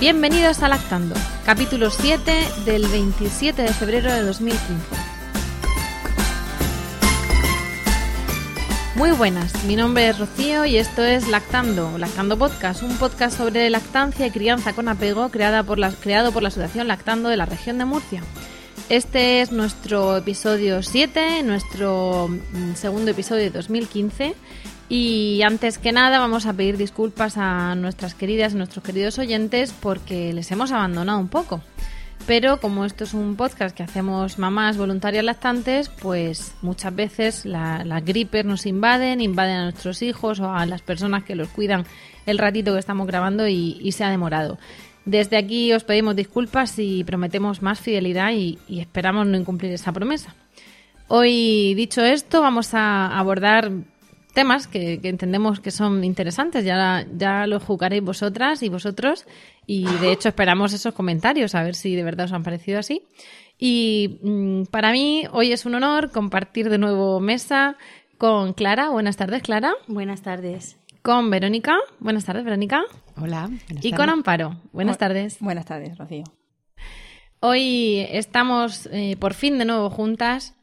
Bienvenidos a Lactando, capítulo 7 del 27 de febrero de 2015. Muy buenas, mi nombre es Rocío y esto es Lactando, Lactando Podcast, un podcast sobre lactancia y crianza con apego creada por la, creado por la Asociación Lactando de la región de Murcia. Este es nuestro episodio 7, nuestro mm, segundo episodio de 2015 y antes que nada vamos a pedir disculpas a nuestras queridas y nuestros queridos oyentes porque les hemos abandonado un poco. Pero como esto es un podcast que hacemos mamás voluntarias lactantes, pues muchas veces las gripes nos invaden, invaden a nuestros hijos o a las personas que los cuidan el ratito que estamos grabando y, se ha demorado. Desde aquí os pedimos disculpas y prometemos más fidelidad y esperamos no incumplir esa promesa. Hoy, dicho esto, vamos a abordar temas que, entendemos que son interesantes. Ya, ya lo jugaréis vosotras y vosotros. Y de hecho esperamos esos comentarios, a ver si de verdad os han parecido así. Y mm, para mí hoy es un honor compartir de nuevo mesa con Clara. Buenas tardes, Clara. Buenas tardes. Con Verónica. Buenas tardes, Verónica. Hola. y con Amparo. Buenas tardes. Buenas tardes, Rocío. Hoy estamos eh, por fin de nuevo juntas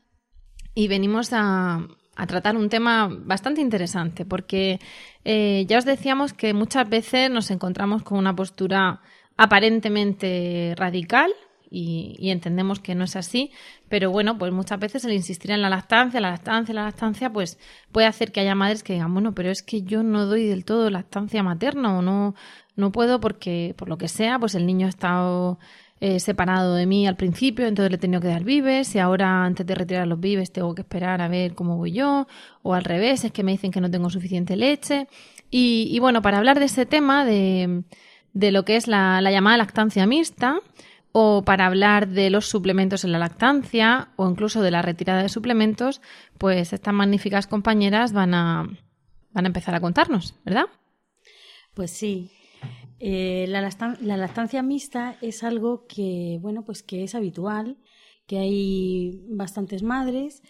y venimos a, a tratar un tema bastante interesante, porque eh, ya os decíamos que muchas veces nos encontramos con una postura aparentemente radical y, entendemos que no es así, pero bueno, pues muchas veces el insistir en la lactancia, la lactancia, la lactancia, pues puede hacer que haya madres que digan, bueno, pero es que yo no doy del todo lactancia materna o no, no puedo porque, por lo que sea, pues el niño ha estado eh, separado de mí al principio, entonces le he tenido que dar vives y ahora antes de retirar los vives tengo que esperar a ver cómo voy yo o al revés, es que me dicen que no tengo suficiente leche. Y, bueno, para hablar de ese tema, de, de lo que es la, la llamada lactancia mixta, o para hablar de los suplementos en la lactancia o incluso de la retirada de suplementos, pues estas magníficas compañeras van a, van a empezar a contarnos, ¿verdad? Pues sí, eh, la, lactancia mixta es algo que, bueno, pues que es habitual, que hay bastantes madres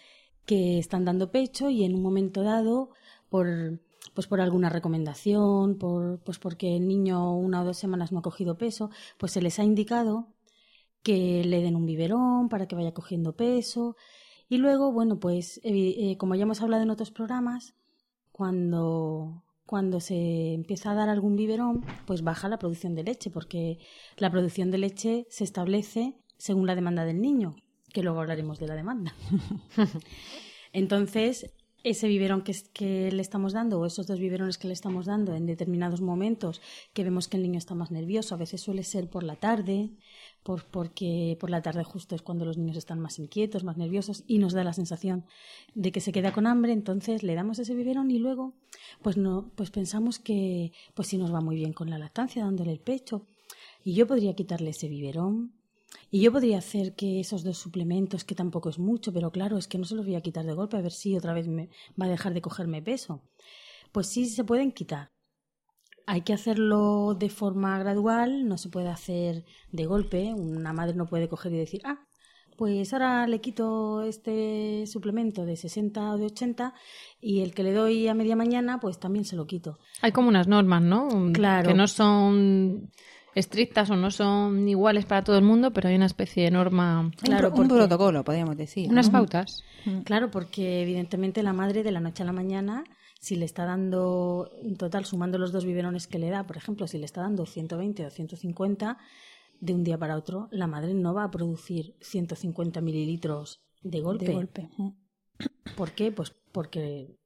que están dando pecho y en un momento dado, por, pues por alguna recomendación, por, pues porque el niño una o dos semanas no ha cogido peso, pues se les ha indicado que le den un biberón para que vaya cogiendo peso. Y luego, bueno, pues eh, como ya hemos hablado en otros programas, cuando cuando se empieza a dar algún biberón, pues baja la producción de leche, porque la producción de leche se establece según la demanda del niño, que luego hablaremos de la demanda. Entonces, ese biberón que, le estamos dando o esos dos biberones que le estamos dando en determinados momentos que vemos que el niño está más nervioso, a veces suele ser por la tarde, por, porque por la tarde justo es cuando los niños están más inquietos, más nerviosos y nos da la sensación de que se queda con hambre, entonces le damos ese biberón y luego pues no pues pensamos que pues sí nos va muy bien con la lactancia dándole el pecho y yo podría quitarle ese biberón y yo podría hacer que esos dos suplementos, que tampoco es mucho, pero claro, es que no se los voy a quitar de golpe a ver si otra vez me va a dejar de cogerme peso. Pues sí se pueden quitar, hay que hacerlo de forma gradual, no se puede hacer de golpe. Una madre no puede coger y decir, ah, pues ahora le quito este suplemento de 60 o de 80 y el que le doy a media mañana, pues también se lo quito. Hay como unas normas, ¿no? Claro. Que no son estrictas o no son iguales para todo el mundo, pero hay una especie de norma. Claro, un, protocolo, podríamos decir. Unas pautas. Claro, porque evidentemente la madre de la noche a la mañana si le está dando, en total, sumando los dos biberones que le da, por ejemplo, si le está dando 120 o 150 de un día para otro, la madre no va a producir 150 mililitros de golpe. De golpe. ¿Por qué? Pues porque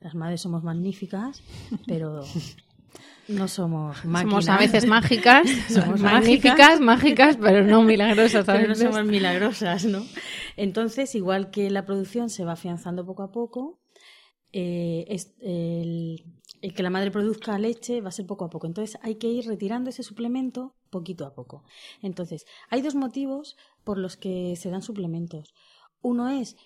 las madres somos magníficas, pero No somos máquinas. Somos a veces mágicas, Somos magníficas, mágicas, pero no milagrosas a pero no somos milagrosas, ¿no? Entonces, igual que la producción se va afianzando poco a poco, eh, es- el, el que la madre produzca leche va a ser poco a poco. Entonces, hay que ir retirando ese suplemento poquito a poco. Entonces, hay dos motivos por los que se dan suplementos. Uno es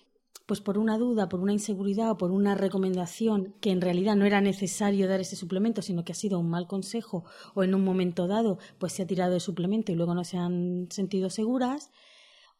pues por una duda, por una inseguridad o por una recomendación que en realidad no era necesario dar ese suplemento, sino que ha sido un mal consejo o en un momento dado pues se ha tirado el suplemento y luego no se han sentido seguras,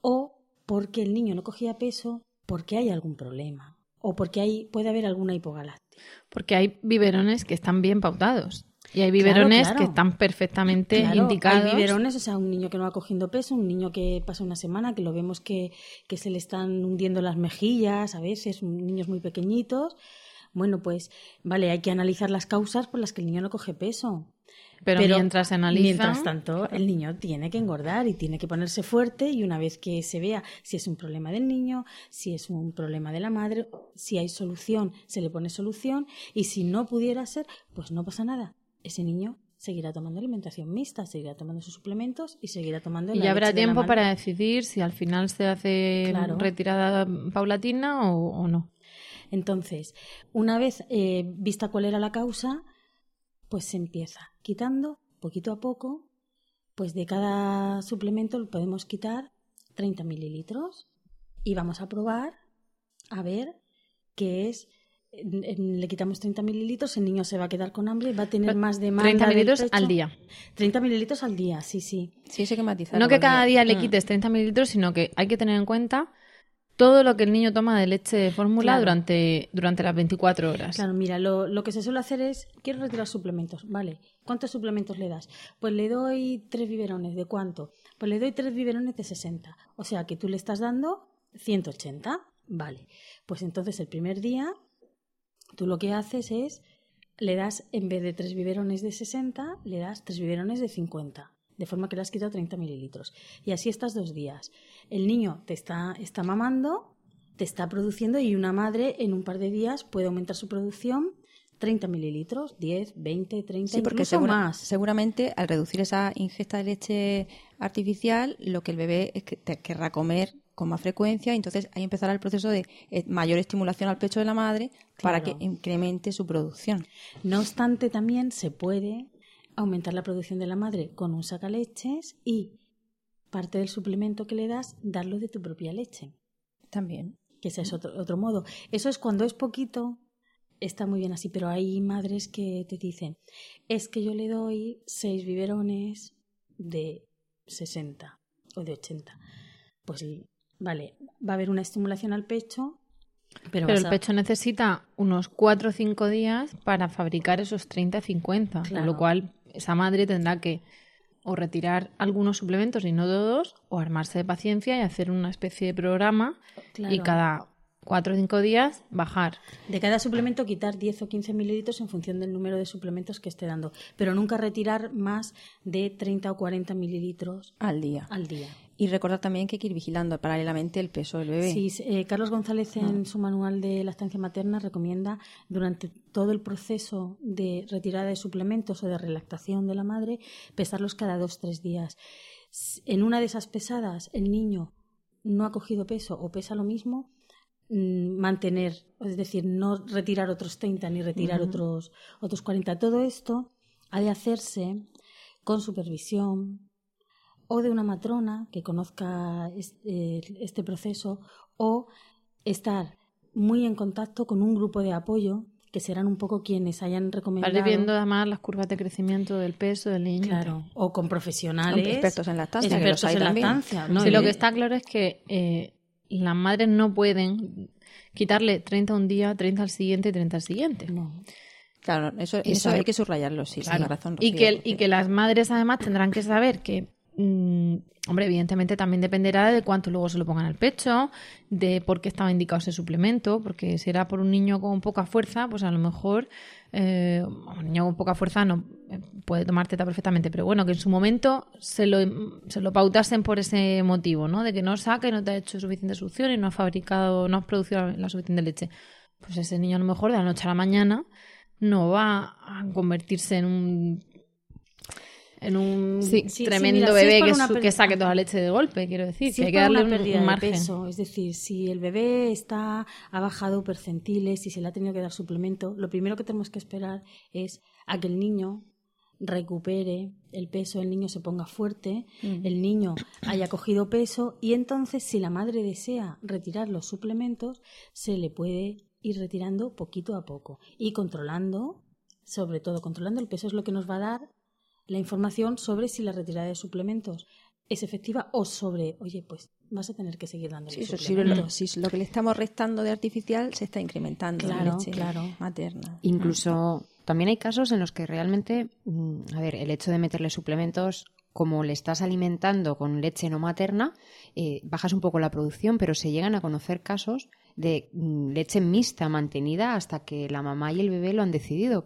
o porque el niño no cogía peso porque hay algún problema o porque hay, puede haber alguna hipogalactia. Porque hay biberones que están bien pautados. Y hay biberones claro. que están perfectamente Claro, indicados. Hay biberones, o sea, un niño que no va cogiendo peso, un niño que pasa una semana, que lo vemos que, que se le están hundiendo las mejillas a veces, niños muy pequeñitos. Bueno, pues vale, hay que analizar las causas por las que el niño no coge peso. pero, mientras se analiza. Mientras tanto, el niño tiene que engordar y tiene que ponerse fuerte y una vez que se vea si es un problema del niño, si es un problema de la madre, si hay solución, se le pone solución y si no pudiera ser, pues no pasa nada. Ese niño seguirá tomando alimentación mixta, seguirá tomando sus suplementos y seguirá tomando Y la ya habrá de tiempo para decidir si al final se hace Claro. retirada paulatina o, o no. Entonces, una vez eh, vista cuál era la causa, pues se empieza quitando poquito a poco, pues de cada suplemento lo podemos quitar 30 mililitros y vamos a probar a ver qué es. Le quitamos 30 mililitros, el niño se va a quedar con hambre, va a tener más demanda. 30 del mililitros pecho. al día. 30 mililitros al día, sí, sí. Sí, eso hay que. No que cada día le Mm. quites 30 mililitros, sino que hay que tener en cuenta todo lo que el niño toma de leche de fórmula Claro. durante, durante las 24 horas. Claro, mira, lo, lo que se suele hacer es, quiero retirar suplementos, vale, ¿cuántos suplementos le das? Pues le doy tres biberones, ¿de cuánto? Pues le doy tres biberones de 60, o sea que tú le estás dando 180, vale. Pues entonces el primer día, tú lo que haces es, le das, en vez de tres biberones de 60, le das tres biberones de 50. De forma que le has quitado 30 mililitros. Y así estás dos días. El niño te está, está mamando, te está produciendo y una madre en un par de días puede aumentar su producción 30 mililitros, 10, 20, 30, Sí, porque incluso segura- más. seguramente al reducir esa ingesta de leche artificial, lo que el bebé es que te querrá comer con más frecuencia, entonces ahí empezará el proceso de eh, mayor estimulación al pecho de la madre para que incremente su producción. No obstante, también se puede aumentar la producción de la madre con un sacaleches y parte del suplemento que le das, darlo de tu propia leche. También. que ese es otro, otro modo. Eso es cuando es poquito, está muy bien así, pero hay madres que te dicen, es que yo le doy seis biberones de 60 o de 80. Pues vale, va a haber una estimulación al pecho, pero, el a- pecho necesita unos 4 o 5 días para fabricar esos 30-50, con Claro. lo cual esa madre tendrá que o retirar algunos suplementos y no todos, o armarse de paciencia y hacer una especie de programa y cada 4 o 5 días bajar. De cada suplemento quitar 10 o 15 mililitros en función del número de suplementos que esté dando, pero nunca retirar más de 30 o 40 mililitros Al día. al día. Y recordar también que hay que ir vigilando paralelamente el peso del bebé. Sí, eh, Carlos González en su manual de lactancia materna recomienda durante todo el proceso de retirada de suplementos o de relactación de la madre pesarlos cada dos tres días. En una de esas pesadas el niño no ha cogido peso o pesa lo mismo, mm, mantener, es decir, no retirar otros 30 ni retirar otros otros 40. Todo esto ha de hacerse con supervisión, o de una matrona que conozca este, este proceso o estar muy en contacto con un grupo de apoyo que serán un poco quienes hayan recomendado Vale viendo además las curvas de crecimiento del peso del niño. claro o con profesionales Expertos en lactancia, que los expertos hay en también. lactancia ¿no? Sí, lo que está claro es que eh, las madres no pueden quitarle 30 un día, 30 al siguiente y 30 al siguiente. no. Claro, eso, eso Eso- hay que subrayarlo, sí, Claro. razón. y, que, porque- y que las madres además tendrán que saber que, mm, hombre, evidentemente también dependerá de cuánto luego se lo pongan al pecho, de por qué estaba indicado ese suplemento, porque si era por un niño con poca fuerza, pues a lo mejor eh, un niño con poca fuerza no eh, puede tomar teta perfectamente, pero bueno, que en su momento se lo, se lo pautasen por ese motivo, ¿no? De que no saca no te ha hecho suficiente succión y no has fabricado, no has producido la suficiente leche. Pues ese niño a lo mejor de la noche a la mañana no va a convertirse en un en un Sí, sí, tremendo mira, bebé que, su- que saque toda la leche de golpe, quiero decir. Si que hay que darle una un, pérdida un de margen. peso, es decir, si el bebé está ha bajado percentiles, si se le ha tenido que dar suplemento, lo primero que tenemos que esperar es a que el niño recupere el peso, el niño se ponga fuerte, el niño haya cogido peso y entonces si la madre desea retirar los suplementos, se le puede ir retirando poquito a poco y controlando, sobre todo controlando el peso es lo que nos va a dar la información sobre si la retirada de suplementos es efectiva o sobre, oye, pues vas a tener que seguir dando Sí, eso, si, lo, que le estamos restando de artificial se está incrementando en Claro, leche claro. materna. Incluso también hay casos en los que realmente, mm, a ver, el hecho de meterle suplementos, como le estás alimentando con leche no materna, eh, bajas un poco la producción, pero se llegan a conocer casos de mm, leche mixta mantenida hasta que la mamá y el bebé lo han decidido.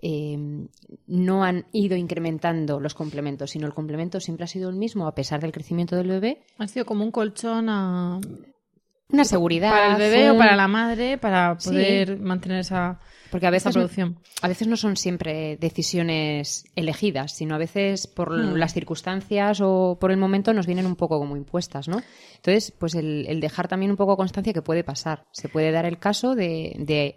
eh, no han ido incrementando los complementos, sino el complemento siempre ha sido el mismo a pesar del crecimiento del bebé. Ha sido como un colchón a- Una seguridad. para el bebé o para la madre para Sí. poder mantener esa, Porque a veces, producción. a veces no son siempre decisiones elegidas, sino a veces por Hmm. las circunstancias o por el momento nos vienen un poco como impuestas, ¿no? Entonces, pues el, el dejar también un poco constancia que puede pasar. Se puede dar el caso de, de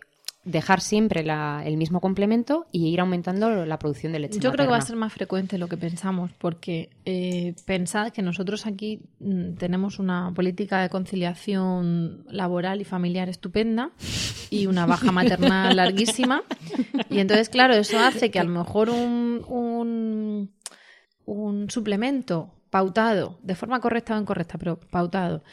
dejar siempre la- el mismo complemento y ir aumentando la producción de leche. Yo creo que va a ser más frecuente lo que pensamos, porque eh, pensad que nosotros aquí mm, tenemos una política de conciliación laboral y familiar estupenda y una baja maternal larguísima. Y entonces, claro, eso hace que a lo mejor un, un, un suplemento pautado, de forma correcta o incorrecta, pero pautado,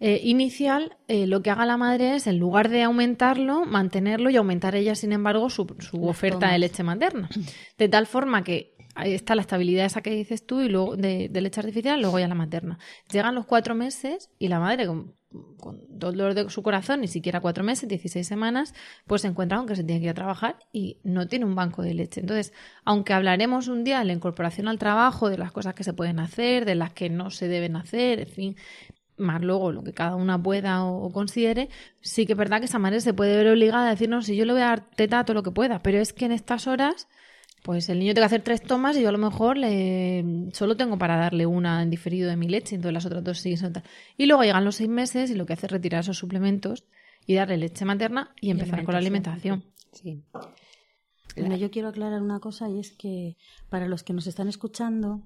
eh, inicial, eh, lo que haga la madre es, en lugar de aumentarlo, mantenerlo y aumentar ella, sin embargo, su, su oferta de leche materna. De tal forma que ahí está la estabilidad esa que dices tú y luego de, de leche artificial, luego ya la materna. Llegan los cuatro meses y la madre, con, con dolor de su corazón, ni siquiera cuatro meses, 16 semanas, pues se encuentra con que se tiene que ir a trabajar y no tiene un banco de leche. Entonces, aunque hablaremos un día de la incorporación al trabajo, de las cosas que se pueden hacer, de las que no se deben hacer, en fin, más luego lo que cada una pueda o, o considere, sí que es verdad que esa madre se puede ver obligada a decirnos si yo le voy a dar teta todo lo que pueda, pero es que en estas horas, pues el niño tiene que hacer tres tomas y yo a lo mejor le solo tengo para darle una en diferido de mi leche, entonces las otras dos siguen siendo tal. Y luego llegan los seis meses y lo que hace es retirar esos suplementos y darle leche materna y empezar con la alimentación. Sí. Bueno, yo quiero aclarar una cosa y es que para los que nos están escuchando,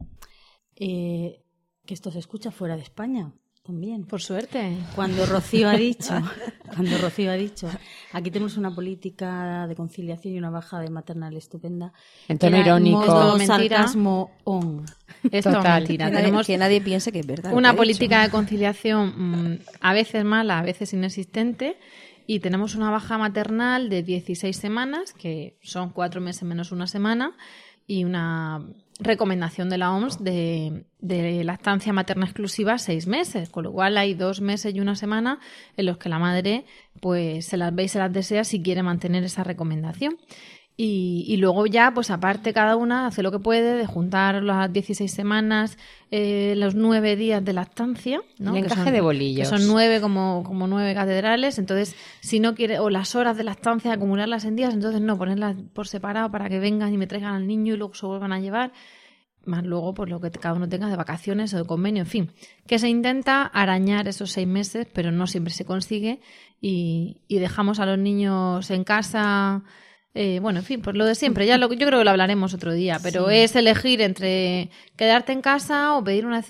eh, que esto se escucha fuera de España también. Por suerte. Cuando Rocío ha dicho, cuando Rocío ha dicho, aquí tenemos una política de conciliación y una baja de maternal estupenda. En tono irónico. modo sarcasmo on. Esto es Total. mentira. Que nadie, Tenemos que nadie piense que es verdad. una política de conciliación mm, a veces mala, a veces inexistente, y tenemos una baja maternal de 16 semanas, que son cuatro meses menos una semana, y una recomendación de la OMS de, de lactancia materna exclusiva seis meses, con lo cual hay dos meses y una semana en los que la madre pues se las ve y se las desea si quiere mantener esa recomendación. Y, y luego ya, pues aparte, cada una hace lo que puede de juntar las 16 semanas, eh, los nueve días de lactancia. ¿no? El Que encaje son- de bolillos. Que son nueve como, como nueve catedrales. Entonces, si no quiere, o las horas de lactancia, acumularlas en días, entonces no, ponerlas por separado para que vengan y me traigan al niño y luego se vuelvan a llevar. Más luego, pues lo que cada uno tenga de vacaciones o de convenio, en fin. Que se intenta arañar esos seis meses, pero no siempre se consigue. Y, y dejamos a los niños en casa. Eh, bueno, en fin, pues lo de siempre. Ya lo, yo creo que lo hablaremos otro día, pero es elegir entre quedarte en casa o pedir una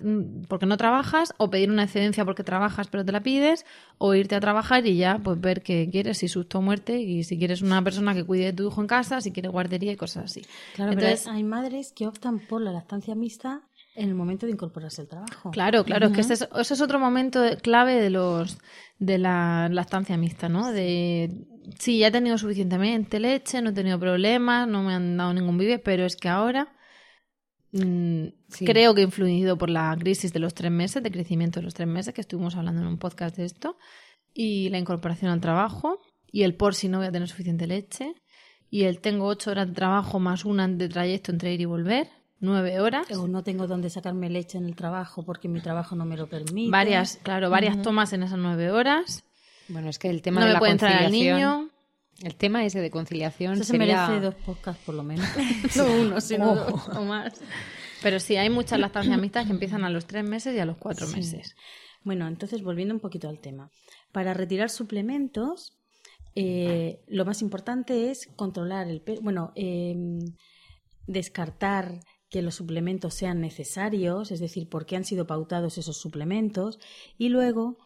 porque no trabajas o pedir una excedencia porque trabajas pero te la pides o irte a trabajar y ya pues ver qué quieres, si susto o muerte y si quieres una persona que cuide de tu hijo en casa, si quieres guardería y cosas así. Claro, Entonces, pero hay madres que optan por la lactancia mixta en el momento de incorporarse al trabajo. Claro, claro, es que ese es, ese es otro momento clave de los de la lactancia mixta, ¿no? De sí, ya he tenido suficientemente leche, no he tenido problemas, no me han dado ningún bibe, pero es que ahora mm, Sí. creo que he influido por la crisis de los tres meses, de crecimiento de los tres meses, que estuvimos hablando en un podcast de esto, y la incorporación al trabajo, y el por si no voy a tener suficiente leche, y el tengo ocho horas de trabajo más una de trayecto entre ir y volver, nueve horas. O no tengo dónde sacarme leche en el trabajo porque mi trabajo no me lo permite. Varias, claro, varias tomas en esas nueve horas. Bueno, es que el tema No de me la puede entrar conciliación, niño. el tema ese de conciliación Eso se sería... merece dos podcasts por lo menos. no uno, sino Oh. dos o más. Pero sí, hay muchas lactancias mixtas que empiezan a los tres meses y a los cuatro meses. Bueno, entonces volviendo un poquito al tema. Para retirar suplementos, eh, lo más importante es controlar el peso. Bueno, eh, descartar que los suplementos sean necesarios, es decir, por qué han sido pautados esos suplementos, y luego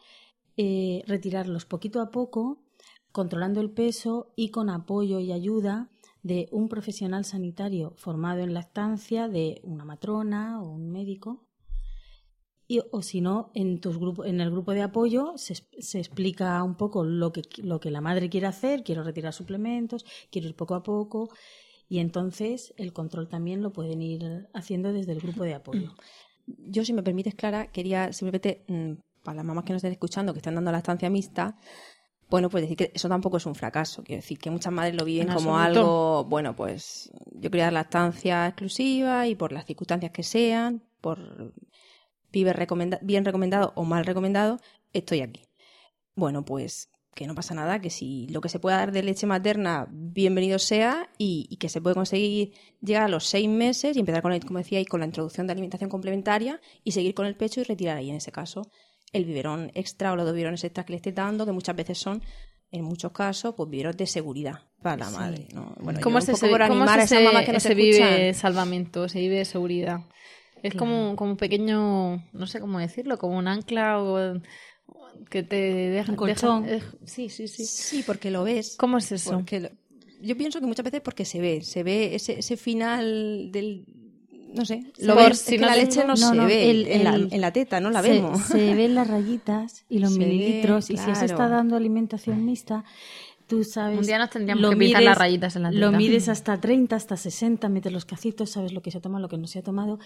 eh, retirarlos poquito a poco, controlando el peso y con apoyo y ayuda de un profesional sanitario formado en lactancia, de una matrona o un médico. Y, o si no, en, tus grupo, en el grupo de apoyo se, se explica un poco lo que, lo que la madre quiere hacer, quiero retirar suplementos, quiero ir poco a poco, y entonces el control también lo pueden ir haciendo desde el grupo de apoyo. Yo, si me permites, Clara, quería simplemente, mm, para las mamás que nos estén escuchando, que están dando la estancia mixta, bueno, pues decir que eso tampoco es un fracaso. Quiero decir que muchas madres lo viven En como algo, bueno, pues yo quería dar la estancia exclusiva y por las circunstancias que sean, por vive recomenda- bien recomendado o mal recomendado, estoy aquí. Bueno, pues que no pasa nada, que si lo que se pueda dar de leche materna, bienvenido sea, y, y que se puede conseguir llegar a los seis meses y empezar con, la, como decíais, con la introducción de alimentación complementaria y seguir con el pecho y retirar ahí, en ese caso, el biberón extra o los dos biberones extras que le esté dando, que muchas veces son, en muchos casos, pues biberones de seguridad para la madre. ¿no? Bueno, ¿Cómo mamás que nos ese escuchan. vive salvamento, ese vive seguridad? Es como, como un pequeño, no sé cómo decirlo, como un ancla o que te deja... Un colchón. deja- eh, sí, sí, sí. Sí, porque lo ves. ¿Cómo es eso? Lo- yo pienso que muchas veces porque se ve, se ve ese, ese final del... No sé, lo Por ves, si es que no la leche no, No, se no, ve el- en, la, el- en la teta, no la se, vemos. se ven las rayitas y los Se ve, mililitros, y si se está dando alimentación mixta, tú sabes. Un día nos tendríamos lo que pintar las rayitas en la Lo teta. mides hasta 30, hasta 60, metes los cacitos, sabes lo que se ha tomado, lo que no se ha tomado.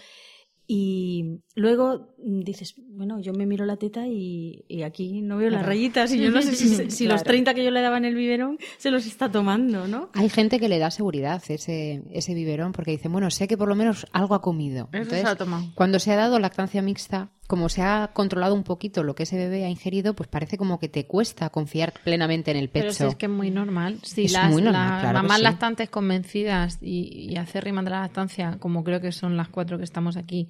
Y luego dices, bueno, yo me miro la teta y, y aquí no veo las rayitas y yo no sé si, los Claro. 30 que yo le daba en el biberón se los está tomando, ¿no? Hay gente que le da seguridad ese, ese biberón porque dice, bueno, sé que por lo menos algo ha comido. Eso se ha tomado. cuando se ha dado lactancia mixta, como se ha controlado un poquito lo que ese bebé ha ingerido, pues parece como que te cuesta confiar plenamente en el pecho. Pero si es que es muy normal. Si Es las, muy normal, las claro mamás sí. lactantes convencidas y, y acérrimas de la lactancia, como creo que son las cuatro que estamos aquí,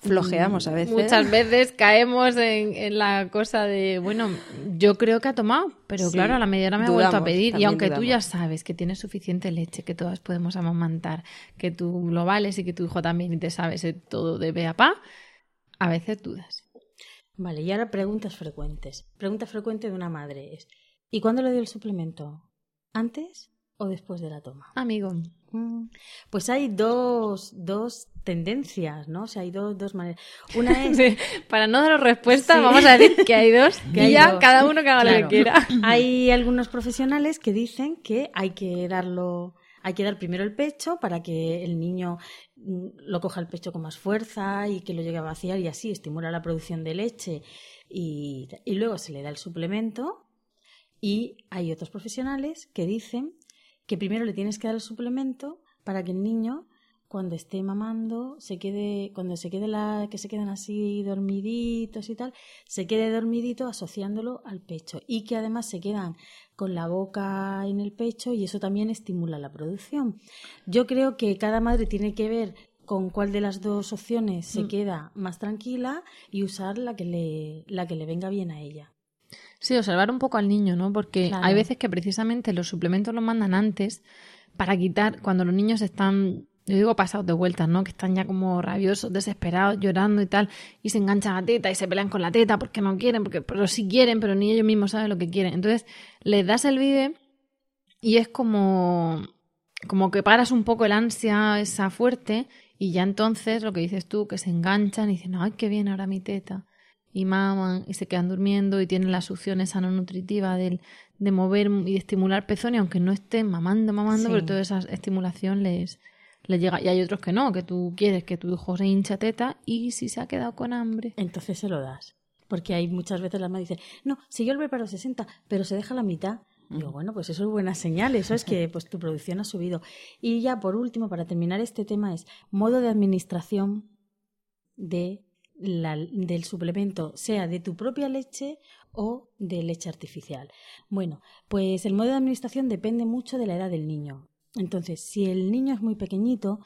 Flojeamos a veces. muchas veces caemos en, en la cosa de, bueno, yo creo que ha tomado, pero Sí, claro, a la media hora me ha vuelto a pedir. Y aunque tú ya sabes que tienes suficiente leche, que todas podemos amamantar, que tú lo vales y que tu hijo también y te sabes todo de pe a pa, a veces dudas. Vale, y ahora preguntas frecuentes. Pregunta frecuente de una madre es, ¿y cuándo le dio el suplemento? ¿Antes o después de la toma? Amigo, Mm, Pues hay dos, dos tendencias, ¿no? O sea, hay dos, dos maneras. Una es... para no daros respuesta, Sí. vamos a decir que hay dos Que y hay ya dos. cada uno que haga lo que quiera. Hay algunos profesionales que dicen que hay que darlo, hay que dar primero el pecho para que el niño mm, lo coja el pecho con más fuerza y que lo llegue a vaciar y así estimula la producción de leche y, y luego se le da el suplemento. Y hay otros profesionales que dicen que primero le tienes que dar el suplemento para que el niño cuando esté mamando se quede cuando se quede la que se quedan así dormiditos y tal se quede dormidito asociándolo al pecho y que además se quedan con la boca en el pecho y eso también estimula la producción yo creo que cada madre tiene que ver con cuál de las dos opciones se Mm. queda más tranquila y usar la que le la que le venga bien a ella Sí, observar un poco al niño, ¿no? Porque Claro. hay veces que precisamente los suplementos los mandan antes para quitar, cuando los niños están, yo digo pasados de vueltas, ¿no? Que están ya como rabiosos, desesperados, llorando y tal, y se enganchan a la teta y se pelean con la teta porque no quieren, porque pero sí quieren, pero ni ellos mismos saben lo que quieren. Entonces, les das el vive y es como, como que paras un poco el ansia esa fuerte y ya entonces lo que dices tú, que se enganchan y dicen, ay, qué bien ahora mi teta. y maman y se quedan durmiendo y tienen la succión esa no nutritiva del, de mover y de estimular pezón y aunque no estén mamando, mamando, Sí. pero toda esa estimulación les, les llega. Y hay otros que no, que tú quieres que tu hijo se hincha teta y si se ha quedado con hambre. Entonces se lo das. Porque hay muchas veces las madres dicen, no, si yo el preparo 60, pero se deja la mitad. Digo, bueno, pues eso es buena señal, eso es que pues tu producción ha subido. Y ya por último, para terminar este tema, es modo de administración de la- del suplemento, sea de tu propia leche o de leche artificial. Bueno, pues el modo de administración depende mucho de la edad del niño. Entonces, si el niño es muy pequeñito,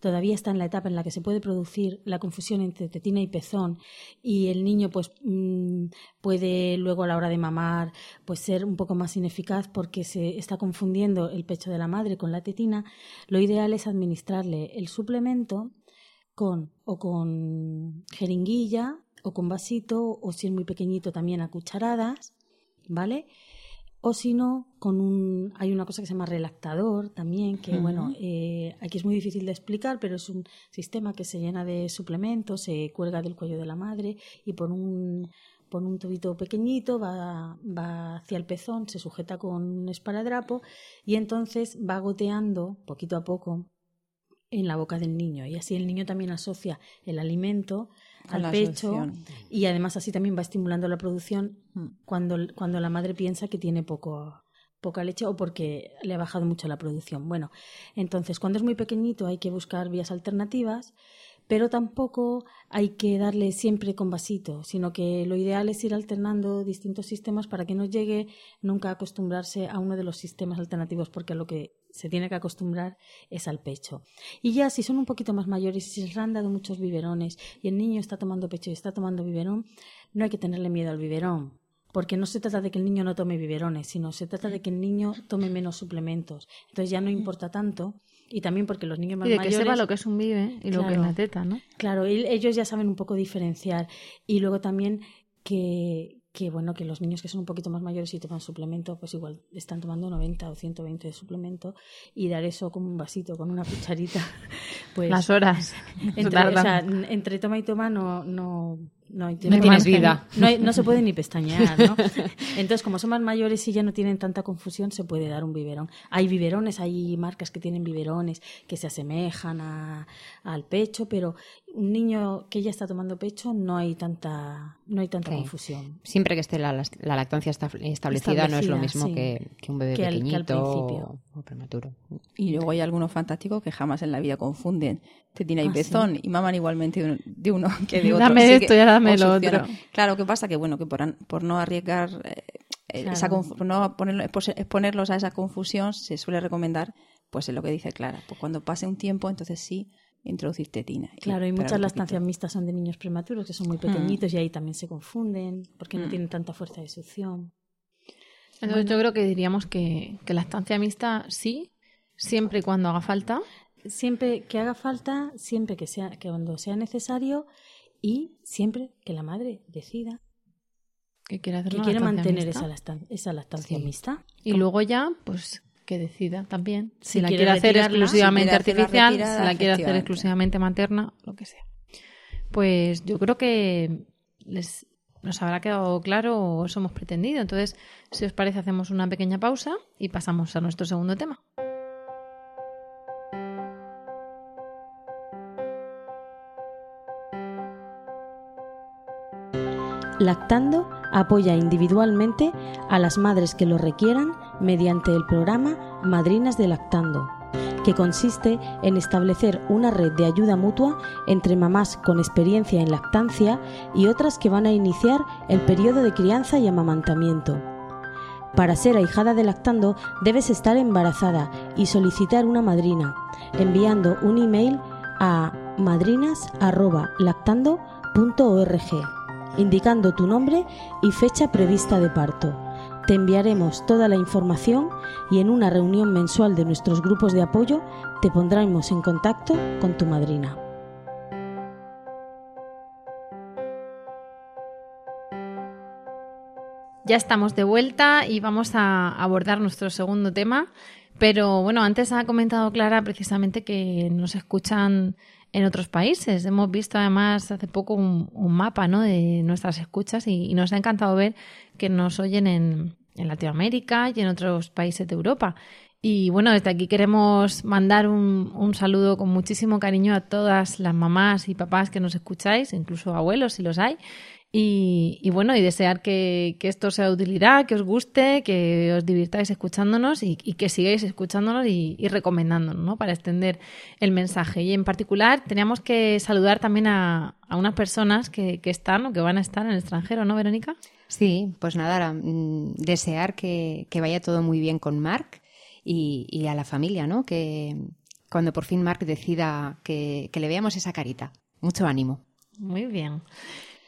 todavía está en la etapa en la que se puede producir la confusión entre tetina y pezón y el niño pues mm, puede luego a la hora de mamar pues ser un poco más ineficaz porque se está confundiendo el pecho de la madre con la tetina, lo ideal es administrarle el suplemento con o con jeringuilla o con vasito o si es muy pequeñito también a cucharadas, ¿vale? O si no, con un, hay una cosa que se llama relactador también, que bueno, eh, aquí es muy difícil de explicar, pero es un sistema que se llena de suplementos, se cuelga del cuello de la madre y por un, por un tubito pequeñito va, va hacia el pezón, se sujeta con un esparadrapo y entonces va goteando poquito a poco en la boca del niño y así el niño también asocia el alimento al la pecho y además así también va estimulando la producción Mm. cuando, cuando la madre piensa que tiene poco, poca leche o porque le ha bajado mucho la producción. Bueno, entonces cuando es muy pequeñito hay que buscar vías alternativas, pero tampoco hay que darle siempre con vasito, sino que lo ideal es ir alternando distintos sistemas para que no llegue nunca a acostumbrarse a uno de los sistemas alternativos, porque a lo que se tiene que acostumbrar es al pecho. Y ya si son un poquito más mayores si se han dado muchos biberones y el niño está tomando pecho y está tomando biberón, no hay que tenerle miedo al biberón. Porque no se trata de que el niño no tome biberones, sino se trata de que el niño tome menos suplementos. Entonces ya no importa tanto. Y también porque los niños más Y de que mayores... sepa lo que es un vive y lo que es la teta, ¿no? Claro, el- ellos ya saben un poco diferenciar. Y luego también que, que, bueno, que los niños que son un poquito más mayores y toman suplemento, pues igual están tomando 90 o 120 de suplemento y dar eso como un vasito, con una cucharita, pues... Las horas. entre, tardan. o sea, n- entre toma y toma no... no no, hay- No tienes vida. No, hay- no se puede ni pestañear, ¿no? Entonces, como son más mayores y ya no tienen tanta confusión, se puede dar un biberón. Hay biberones, hay marcas que tienen biberones que se asemejan a- al pecho, pero un niño que ya está tomando pecho no hay tanta, no hay tanta Sí. confusión. Siempre que esté la, la lactancia esta- establecida, no es lo Establecida, mismo sí. que, que un bebé Que al- que al pequeñito principio. o, o prematuro. Y luego hay algunos fantásticos que jamás en la vida confunden tetina y Ah, pezón y maman igualmente de, un- de uno que de otro. Dame Así esto que y ahora dame lo otro. Claro, ¿qué pasa? Que bueno, que por, an- por no arriesgar, eh, eh, Claro. esa confu- por no ponerlo- exponerlos a esa confusión, se suele recomendar, pues es lo que dice Clara, pues cuando pase un tiempo, entonces sí, introducir tetina. Claro, y muchas lactancias mixtas son de niños prematuros que son muy pequeñitos y ahí también se confunden porque no tienen tanta fuerza de succión. Entonces yo creo que diríamos que, que la estancia mixta sí, siempre y cuando haga falta. Siempre que haga falta, siempre que sea, que cuando sea necesario y siempre que la madre decida Que quiere hacer que quiere lactancia mantener mixta. esa, lactan- esa lactancia Sí. mixta. Y luego ya, pues que decida también. Si, Si la quiere quiere, hacer retirarla, exclusivamente si quiere hacer la artificial, retirada, si la quiere hacer exclusivamente materna, lo que sea. Pues yo creo que les, nos habrá quedado claro o eso hemos pretendido. Entonces, si os parece, hacemos una pequeña pausa y pasamos a nuestro segundo tema. Lactando apoya individualmente a las madres que lo requieran mediante el programa Madrinas de Lactando, que consiste en establecer una red de ayuda mutua entre mamás con experiencia en lactancia y otras que van a iniciar el periodo de crianza y amamantamiento. Para ser ahijada de lactando debes estar embarazada y solicitar una madrina, enviando un email a madrinas.lactando.org, indicando tu nombre y fecha prevista de parto. Te enviaremos toda la información y en una reunión mensual de nuestros grupos de apoyo te pondremos en contacto con tu madrina. Ya estamos de vuelta y vamos a abordar nuestro segundo tema. Pero bueno, antes ha comentado Clara precisamente que nos escuchan en otros países. Hemos visto además hace poco un, mapa ¿no? de nuestras escuchas y, nos ha encantado ver que nos oyen en, en Latinoamérica y en otros países de Europa. Y bueno, desde aquí queremos mandar un, un, saludo con muchísimo cariño a todas las mamás y papás que nos escucháis, incluso abuelos si los hay. Y, bueno, y desear que, esto sea de utilidad, que os guste, que os divirtáis escuchándonos y, que sigáis escuchándonos y, recomendándonos, ¿no? Para extender el mensaje. Y en particular, teníamos que saludar también a, unas personas que, están o que van a estar en el extranjero, ¿no, Verónica? Sí, pues nada, mm, desear que, vaya todo muy bien con Marc y, a la familia, ¿no? Que cuando por fin Marc decida que, que le veamos esa carita. Mucho ánimo. Muy bien.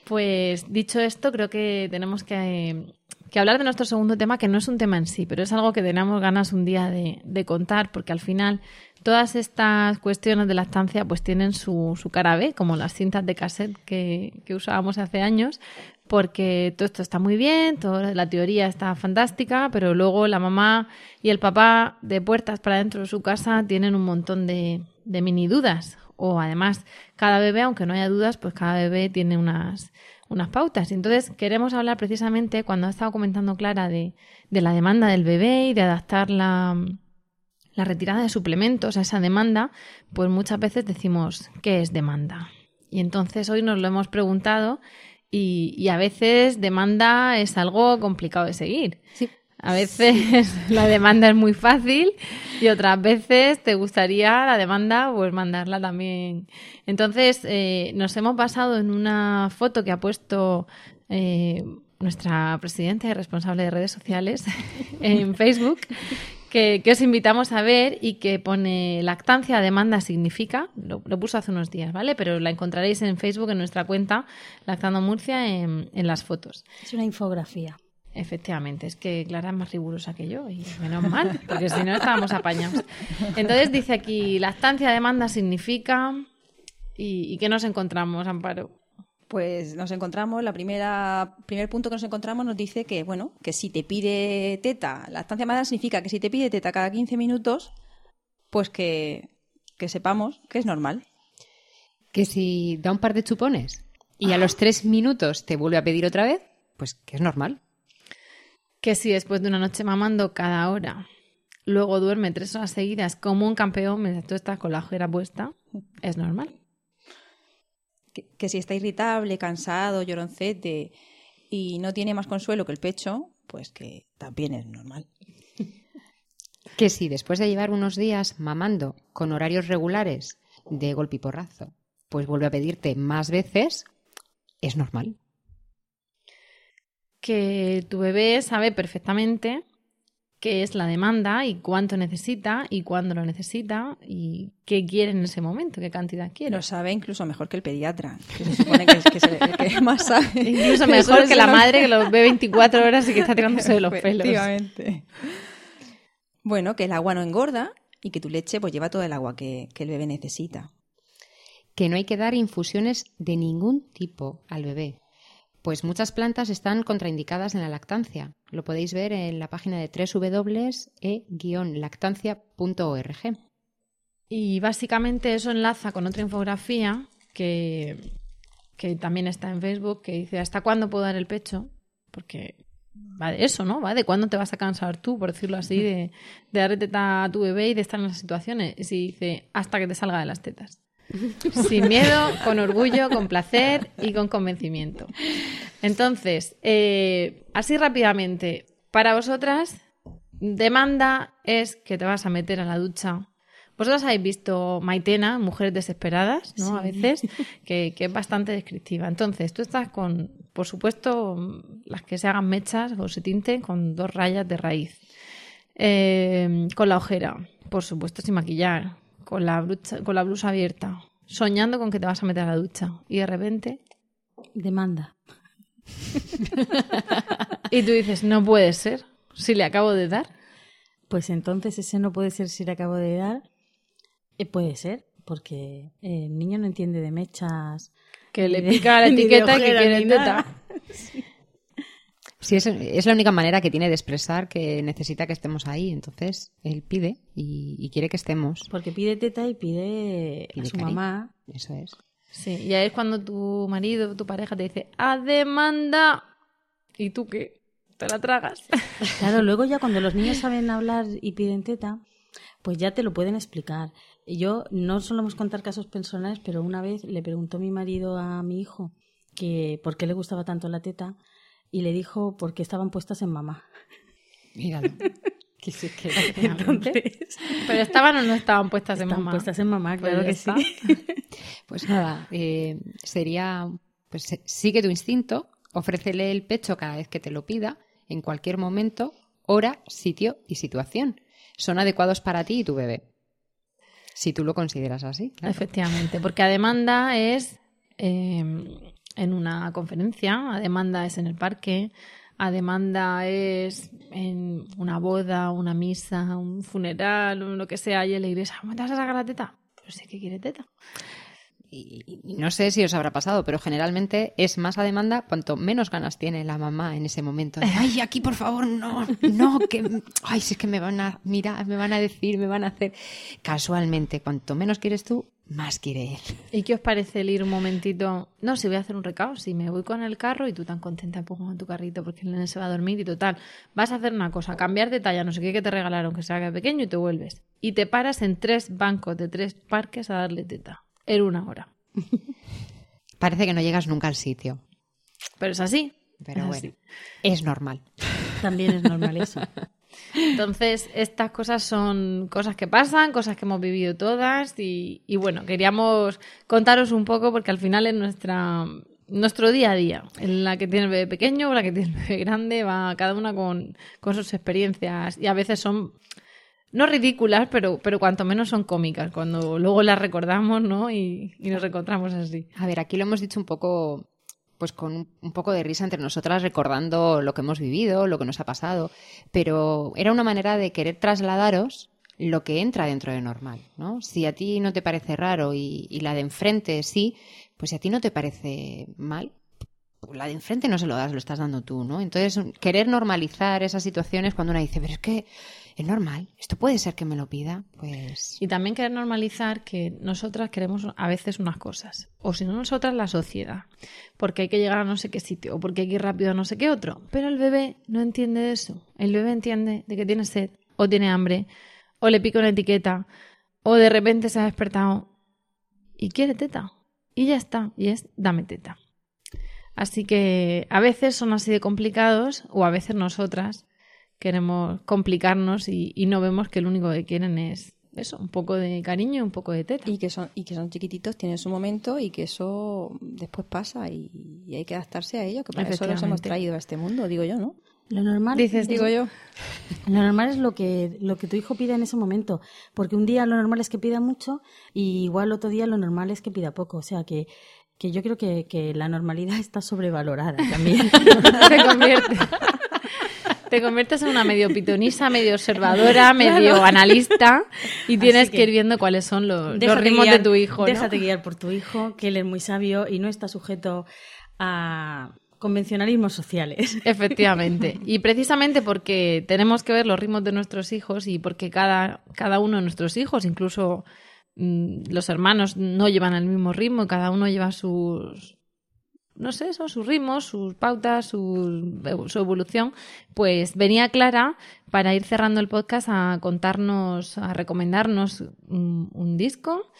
Pues dicho esto, creo que tenemos que, hablar de nuestro segundo tema, que no es un tema en sí, pero es algo que tenemos ganas un día de, contar, porque al final todas estas cuestiones de lactancia pues tienen su, su cara B, como las cintas de cassette que, que, usábamos hace años, porque todo esto está muy bien, toda la teoría está fantástica, pero luego la mamá y el papá de puertas para dentro de su casa tienen un montón de, de mini dudas o además cada bebé, aunque no haya dudas, pues cada bebé tiene unas, unas pautas. Entonces queremos hablar precisamente, cuando ha estado comentando Clara, de, de la demanda del bebé y de adaptar la, la retirada de suplementos a esa demanda, pues muchas veces decimos, ¿qué es demanda? Y entonces hoy nos lo hemos preguntado y, y, a veces demanda es algo complicado de seguir. Sí. A veces la demanda es muy fácil y otras veces te gustaría la demanda pues mandarla también. Entonces eh, nos hemos basado en una foto que ha puesto eh, nuestra presidenta y responsable de redes sociales en Facebook que, os invitamos a ver y que pone lactancia demanda significa, lo, puso hace unos días, ¿vale? Pero la encontraréis en Facebook en nuestra cuenta Lactando Murcia en las fotos. Es una infografía. Efectivamente, es que Clara es más rigurosa que yo y menos mal, porque si no estábamos apañados. Entonces dice aquí, lactancia demanda significa y, y ¿qué nos encontramos, Amparo? Pues nos encontramos, la primera primer punto que nos encontramos nos dice que bueno, que si te pide teta, lactancia demanda significa que si te pide teta cada 15 minutos, pues que, que sepamos que es normal. Que si da un par de chupones y a los tres minutos te vuelve a pedir otra vez, pues que es normal que si después de una noche mamando cada hora, luego duerme tres horas seguidas como un campeón mientras tú estás con la ojera puesta, es normal. Que, si está irritable, cansado, lloroncete y no tiene más consuelo que el pecho, pues que también es normal. Que si después de llevar unos días mamando con horarios regulares de golpe y porrazo, pues vuelve a pedirte más veces, es normal que tu bebé sabe perfectamente qué es la demanda y cuánto necesita y cuándo lo necesita y qué quiere en ese momento, qué cantidad quiere. Lo sabe incluso mejor que el pediatra, que se supone que es el que más sabe. Incluso mejor que la madre que lo ve 24 horas y que está tirándose de los pelos. Bueno, que el agua no engorda y que tu leche pues lleva todo el agua que, que el bebé necesita. Que no hay que dar infusiones de ningún tipo al bebé. Pues muchas plantas están contraindicadas en la lactancia. Lo podéis ver en la página de www.e-lactancia.org. Y básicamente eso enlaza con otra infografía que, que también está en Facebook que dice ¿hasta cuándo puedo dar el pecho? Porque va de eso, ¿no? Va de cuándo te vas a cansar tú, por decirlo así, de, de darle teta a tu bebé y de estar en las situaciones. Y si dice hasta que te salga de las tetas. Sin miedo, con orgullo, con placer y con convencimiento. Entonces, eh, así rápidamente, para vosotras, demanda es que te vas a meter a la ducha. Vosotras habéis visto Maitena, Mujeres Desesperadas, ¿no? A veces, que, es bastante descriptiva. Entonces, tú estás con, por supuesto, las que se hagan mechas o se tinten con dos rayas de raíz. Eh, con la ojera, por supuesto, sin maquillar con la, con la blusa abierta, soñando con que te vas a meter a la ducha y de repente... Demanda. y tú dices, no puede ser, si le acabo de dar. Pues entonces ese no puede ser si le acabo de dar. Eh, puede ser, porque el niño no entiende de mechas. Que le pica la etiqueta y que quiere teta. Sí, es, es la única manera que tiene de expresar que necesita que estemos ahí. Entonces, él pide y, y quiere que estemos. Porque pide teta y pide, Pide a su cariño. mamá. Eso es. Sí, y ahí es cuando tu marido, tu pareja te dice, a demanda. ¿Y tú qué? ¿Te la tragas? Claro, luego ya cuando los niños saben hablar y piden teta, pues ya te lo pueden explicar. Y Yo no solemos contar casos personales, pero una vez le preguntó mi marido a mi hijo que por qué le gustaba tanto la teta y le dijo porque estaban puestas en mamá. Míralo. Que sí que- Entonces, Pero estaban o no estaban puestas en mamá. puestas en mamá, Pues claro que sí. Pues nada, eh, sería, pues sigue tu instinto, ofrécele el pecho cada vez que te lo pida, en cualquier momento, hora, sitio y situación. Son adecuados para ti y tu bebé. Si tú lo consideras así. claro. Efectivamente, porque a demanda es eh, en una conferencia, a demanda es en el parque, a demanda es en una boda, una misa, un funeral, lo que sea, y en la iglesia, ¿me vas a sacar la teta? Pero sé que quiere teta. Y, y no sé si os habrá pasado, pero generalmente es más a demanda cuanto menos ganas tiene la mamá en ese momento. Ay, aquí por favor, no, no, que, ay, si es que me van a mirar, me van a decir, me van a hacer. Casualmente, cuanto menos quieres tú, más quiere él. ¿Y qué os parece el ir un momentito? No, si voy a hacer un recao, si me voy con el carro y tú tan contenta pues con tu carrito porque el nene se va a dormir y total, vas a hacer una cosa, cambiar de talla, no sé qué que te regalaron, que se haga pequeño y te vuelves. Y te paras en tres bancos de tres parques a darle teta. En una hora. Parece que no llegas nunca al sitio, Pero es así. pero es bueno, así. es normal. También es normal eso. Entonces, estas cosas son cosas que pasan, cosas que hemos vivido todas y, y bueno, queríamos contaros un poco porque al final es nuestra nuestro día a día, en la que tiene el bebé pequeño o la que tiene el bebé grande, va cada una con, con sus experiencias y a veces son no ridículas, pero, pero cuanto menos son cómicas, cuando luego las recordamos, ¿no? Y, y nos encontramos así. A ver, aquí lo hemos dicho un poco, pues con un, poco de risa entre nosotras, recordando lo que hemos vivido, lo que nos ha pasado, pero era una manera de querer trasladaros lo que entra dentro de normal, ¿no? Si a ti no te parece raro y, y la de enfrente sí, pues si a ti no te parece mal, pues la de enfrente no se lo das, lo estás dando tú, ¿no? Entonces, querer normalizar esas situaciones cuando una dice, pero es que es normal, esto puede ser que me lo pida, pues... Y también querer normalizar que nosotras queremos a veces unas cosas, o si no nosotras la sociedad, porque hay que llegar a no sé qué sitio, o porque hay que ir rápido a no sé qué otro. Pero el bebé no entiende eso. El bebé entiende de que tiene sed, o tiene hambre, o le pica una etiqueta, o de repente se ha despertado y quiere teta. Y ya está, y es dame teta. Así que a veces son así de complicados, o a veces nosotras queremos complicarnos y, y no vemos que lo único que quieren es eso, un poco de cariño y un poco de teta. Y que son, y que son chiquititos, tienen su momento y que eso después pasa y, y hay que adaptarse a ello, que para eso los hemos traído a este mundo, digo yo, ¿no? Lo normal, Dices, Digo yo. lo normal es lo que, lo que tu hijo pida en ese momento. Porque un día lo normal es que pida mucho y igual otro día lo normal es que pida poco. O sea que, que yo creo que, que la normalidad está sobrevalorada también. te conviertes. Te conviertes en una medio pitonisa, medio observadora, medio analista y tienes que- que ir viendo cuáles son los, ritmos guiar- de tu hijo. ¿no? Déjate guiar por tu hijo, que él es muy sabio y no está sujeto a convencionalismos sociales. Efectivamente. Y precisamente porque tenemos que ver los ritmos de nuestros hijos y porque cada, cada uno de nuestros hijos, incluso mm, los hermanos, no llevan el mismo ritmo, cada uno lleva sus, no sé, eso, sus ritmos, sus pautas, su, su evolución, pues venía Clara para ir cerrando el podcast a contarnos, a recomendarnos un, un disco.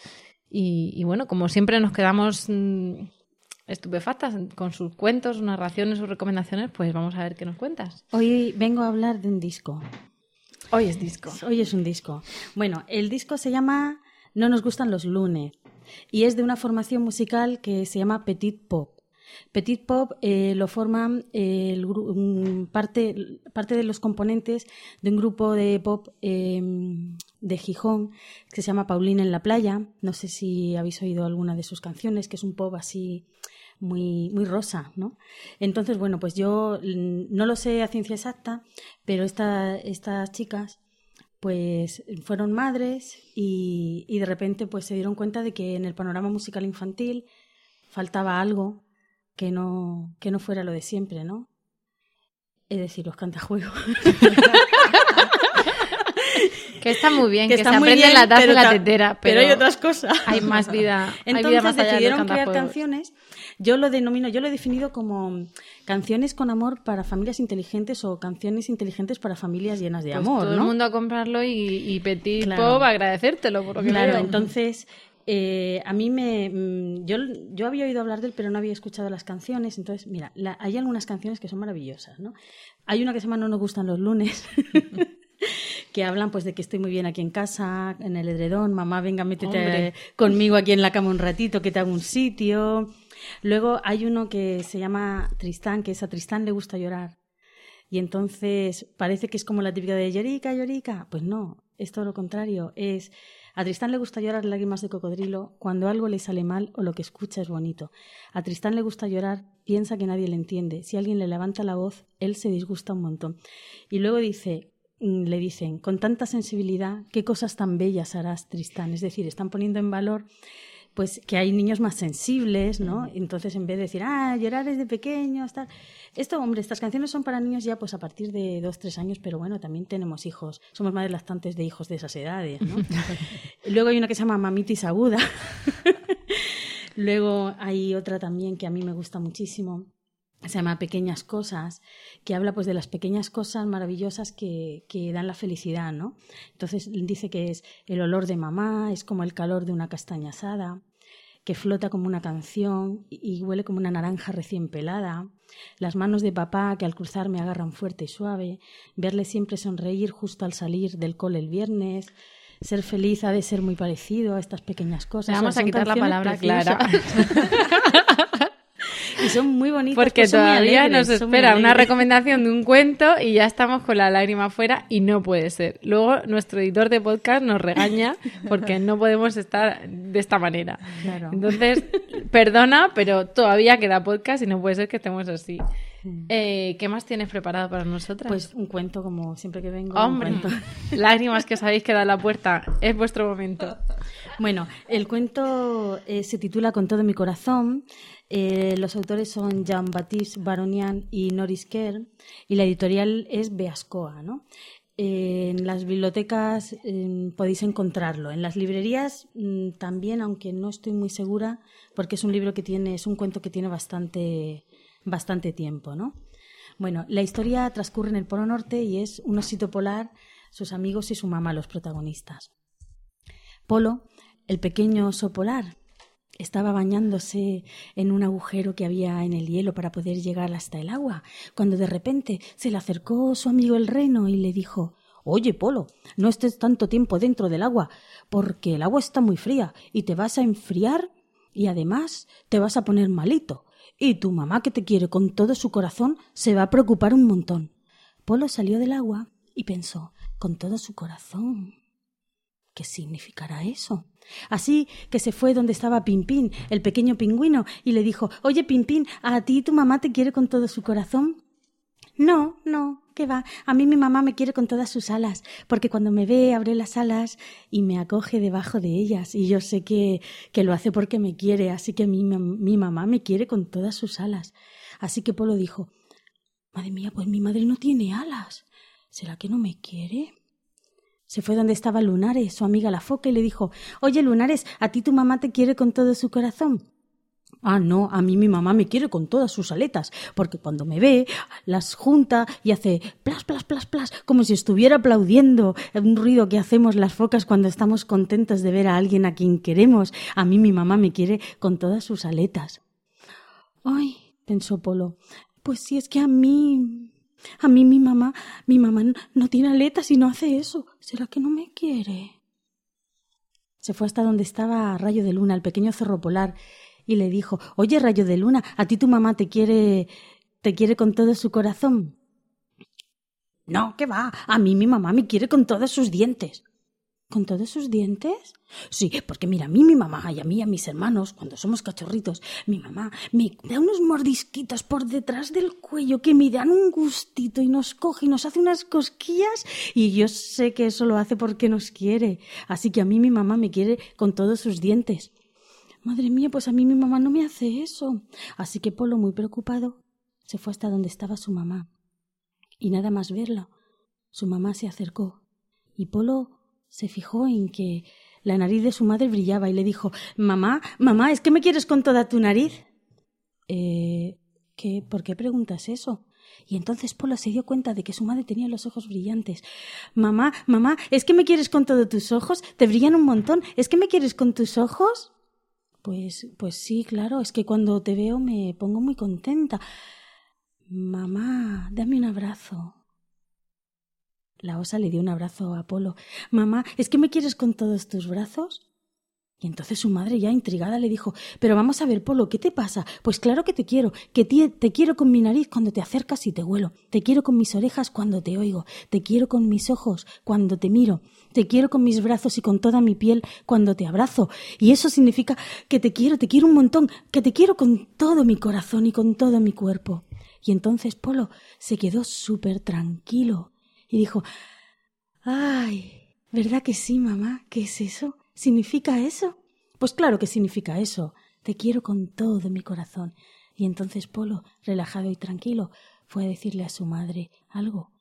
Y, y bueno, como siempre nos quedamos mm, estupefactas con sus cuentos, sus narraciones, sus recomendaciones, pues vamos a ver qué nos cuentas. Hoy vengo a hablar de un disco. Hoy es disco. Hoy es un disco. Bueno, el disco se llama No nos gustan los lunes y es de una formación musical que se llama Petit Pop. Petit Pop eh, lo forman eh, parte, parte de los componentes de un grupo de pop eh, de Gijón que se llama Paulina en la playa. No sé si habéis oído alguna de sus canciones, que es un pop así muy, muy rosa, ¿no? Entonces, bueno, pues yo mm, no lo sé a ciencia exacta, pero esta- estas chicas pues fueron madres y, y de repente pues se dieron cuenta de que en el panorama musical infantil faltaba algo que no, que no fuera lo de siempre, ¿no? Es decir, los cantajuegos. Que está muy bien, que, está se muy aprende bien, la taza y la tetera. pero Pero, hay otras cosas. Hay más vida. hay vida Entonces allá de decidieron crear canciones. Yo lo denomino, yo lo he definido como canciones con amor para familias inteligentes o canciones inteligentes para familias llenas de Pues amor, todo ¿no? el mundo a comprarlo y, y Petit Claro. Pop a agradecértelo por lo que Claro, entonces eh, a mí me. mm, Yo, yo había oído hablar de él, pero no había escuchado las canciones. Entonces, mira, la- hay algunas canciones que son maravillosas, ¿no? Hay una que se llama No nos gustan los lunes. que hablan pues de que estoy muy bien aquí en casa, en el edredón, mamá, venga, métete Hombre. conmigo aquí en la cama un ratito, que te hago un sitio. Luego hay uno que se llama Tristán, que es a Tristán le gusta llorar. Y entonces parece que es como la típica de llorica, llorica. Pues no, es todo lo contrario. Es a Tristán le gusta llorar lágrimas de cocodrilo cuando algo le sale mal o lo que escucha es bonito. A Tristán le gusta llorar, piensa que nadie le entiende. Si alguien le levanta la voz, él se disgusta un montón. Y luego dice, mm, le dicen, con tanta sensibilidad, qué cosas tan bellas harás, Tristán. Es decir, están poniendo en valor pues que hay niños más sensibles, ¿no? Entonces, en vez de decir, ah, llorar desde pequeño, tal. Esto, hombre, estas canciones son para niños ya pues a partir de dos, tres años, pero bueno, también tenemos hijos, somos madres lactantes de hijos de esas edades, ¿no? Luego hay una que se llama Mamitis Aguda. Luego hay otra también que a mí me gusta muchísimo, se llama Pequeñas Cosas, que habla pues de las pequeñas cosas maravillosas que, que dan la felicidad, ¿no? Entonces dice que es el olor de mamá, es como el calor de una castaña asada, que flota como una canción y huele como una naranja recién pelada, las manos de papá que al cruzar me agarran fuerte y suave, verle siempre sonreír justo al salir del cole el viernes, ser feliz ha de ser muy parecido a estas pequeñas cosas. Le vamos Son a quitar la palabra preciosas. Clara. y son muy bonitas. Porque pues todavía alegres, nos espera una recomendación de un cuento y ya estamos con la lágrima afuera y no puede ser. Luego nuestro editor de podcast nos regaña porque no podemos estar de esta manera. Claro. Entonces, perdona, pero todavía queda podcast y no puede ser que estemos así. Eh, ¿Qué más tienes preparado para nosotras? Pues un cuento, como siempre que vengo. un Hombre, cuento. lágrimas que os habéis quedado en la puerta. Es vuestro momento. Bueno, el cuento eh, se titula Con todo mi corazón. Eh, los autores son Jean-Baptiste Baronian y Norris Kerr. Y la editorial es Beascoa, ¿no? Eh, en las bibliotecas eh, podéis encontrarlo. En las librerías mm, también, aunque no estoy muy segura, porque es un libro que tiene, es un cuento que tiene bastante, bastante tiempo, ¿no? Bueno, la historia transcurre en el Polo Norte y es un osito polar, sus amigos y su mamá los protagonistas. Polo, el pequeño oso polar, estaba bañándose en un agujero que había en el hielo para poder llegar hasta el agua, cuando de repente se le acercó su amigo el reno y le dijo Oye, Polo, no estés tanto tiempo dentro del agua, porque el agua está muy fría y te vas a enfriar y además te vas a poner malito. Y tu mamá, que te quiere con todo su corazón, se va a preocupar un montón. Polo salió del agua y pensó, con todo su corazón. ¿Qué significará eso? Así que se fue donde estaba Pimpín, el pequeño pingüino, y le dijo Oye, Pimpín, ¿a ti tu mamá te quiere con todo su corazón? No, no, ¿qué va? A mí mi mamá me quiere con todas sus alas, porque cuando me ve abre las alas y me acoge debajo de ellas, y yo sé que, que lo hace porque me quiere, así que mi, mi mamá me quiere con todas sus alas. Así que Polo dijo Madre mía, pues mi madre no tiene alas. ¿Será que no me quiere? Se fue donde estaba Lunares, su amiga la foca, y le dijo Oye, Lunares, ¿a ti tu mamá te quiere con todo su corazón? Ah, no, a mí mi mamá me quiere con todas sus aletas, porque cuando me ve, las junta y hace plas, plas, plas, plas, como si estuviera aplaudiendo, un ruido que hacemos las focas cuando estamos contentos de ver a alguien a quien queremos. A mí mi mamá me quiere con todas sus aletas. Ay, pensó Polo, pues si es que a mí, a mí mi mamá, mi mamá no- tiene aletas y no hace eso. ¿Será que no me quiere? Se fue hasta donde estaba Rayo de Luna, el pequeño zorro polar, y le dijo Oye, Rayo de Luna, ¿a ti tu mamá te quiere te quiere con todo su corazón? No, ¿qué va? A mí mi mamá me quiere con todos sus dientes. ¿Con todos sus dientes? Sí, porque mira, a mí mi mamá y a mí y a mis hermanos, cuando somos cachorritos, mi mamá me da unos mordisquitos por detrás del cuello que me dan un gustito y nos coge y nos hace unas cosquillas y yo sé que eso lo hace porque nos quiere. Así que a mí mi mamá me quiere con todos sus dientes. Madre mía, pues a mí mi mamá no me hace eso. Así que Polo, muy preocupado, se fue hasta donde estaba su mamá. Y nada más verlo, su mamá se acercó y Polo se fijó en que la nariz de su madre brillaba y le dijo Mamá, mamá, ¿es que me quieres con toda tu nariz? Eh, ¿qué, ¿Por qué preguntas eso? Y entonces Polo se dio cuenta de que su madre tenía los ojos brillantes. Mamá, mamá, ¿es que me quieres con todos tus ojos? Te brillan un montón. ¿Es que me quieres con tus ojos? Pues, pues sí, claro, es que cuando te veo me pongo muy contenta. Mamá, dame un abrazo. La osa le dio un abrazo a Apolo. Mamá, ¿es que me quieres con todos tus brazos? Y entonces su madre, ya intrigada, le dijo Pero vamos a ver, Polo, ¿qué te pasa? Pues claro que te quiero, que te quiero con mi nariz cuando te acercas y te huelo, te quiero con mis orejas cuando te oigo, te quiero con mis ojos cuando te miro, te quiero con mis brazos y con toda mi piel cuando te abrazo. Y eso significa que te quiero, te quiero un montón, que te quiero con todo mi corazón y con todo mi cuerpo. Y entonces Polo se quedó súper tranquilo y dijo Ay, ¿verdad que sí, mamá? ¿Qué es eso? ¿Significa eso? Pues claro que significa eso. Te quiero con todo mi corazón. Y entonces Polo, relajado y tranquilo, fue a decirle a su madre algo.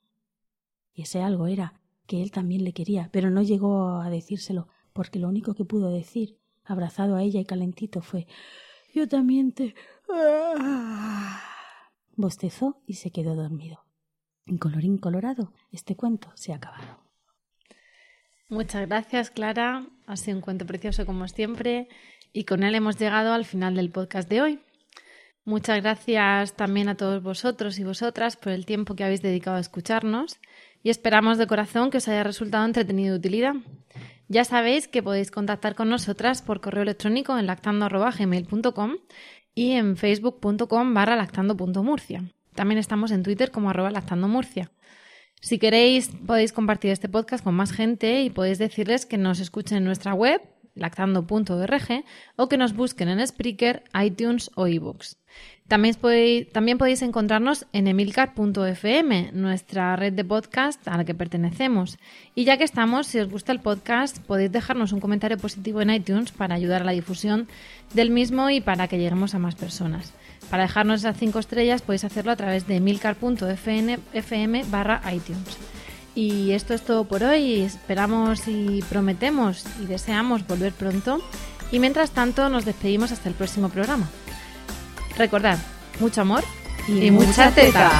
Y ese algo era que él también le quería, pero no llegó a decírselo, porque lo único que pudo decir, abrazado a ella y calentito, fue Yo también te. Bostezó y se quedó dormido. En colorín colorado, este cuento se ha acabado. Muchas gracias, Clara. Ha sido un cuento precioso como siempre y con él hemos llegado al final del podcast de hoy. Muchas gracias también a todos vosotros y vosotras por el tiempo que habéis dedicado a escucharnos y esperamos de corazón que os haya resultado entretenido y utilidad. Ya sabéis que podéis contactar con nosotras por correo electrónico en lactando.gmail.com y en facebook.com barra lactando.murcia. También estamos en Twitter como arroba lactandomurcia. Si queréis, podéis compartir este podcast con más gente y podéis decirles que nos escuchen en nuestra web, lactando.org, o que nos busquen en Spreaker, iTunes o eBooks. También podéis, también podéis encontrarnos en emilcar.fm, nuestra red de podcast a la que pertenecemos. Y ya que estamos, si os gusta el podcast, podéis dejarnos un comentario positivo en iTunes para ayudar a la difusión del mismo y para que lleguemos a más personas. Para dejarnos esas 5 estrellas podéis hacerlo a través de milcar.fm barra iTunes. Y esto es todo por hoy. Esperamos y prometemos y deseamos volver pronto. Y mientras tanto nos despedimos hasta el próximo programa. Recordad, mucho amor y, mucha teta.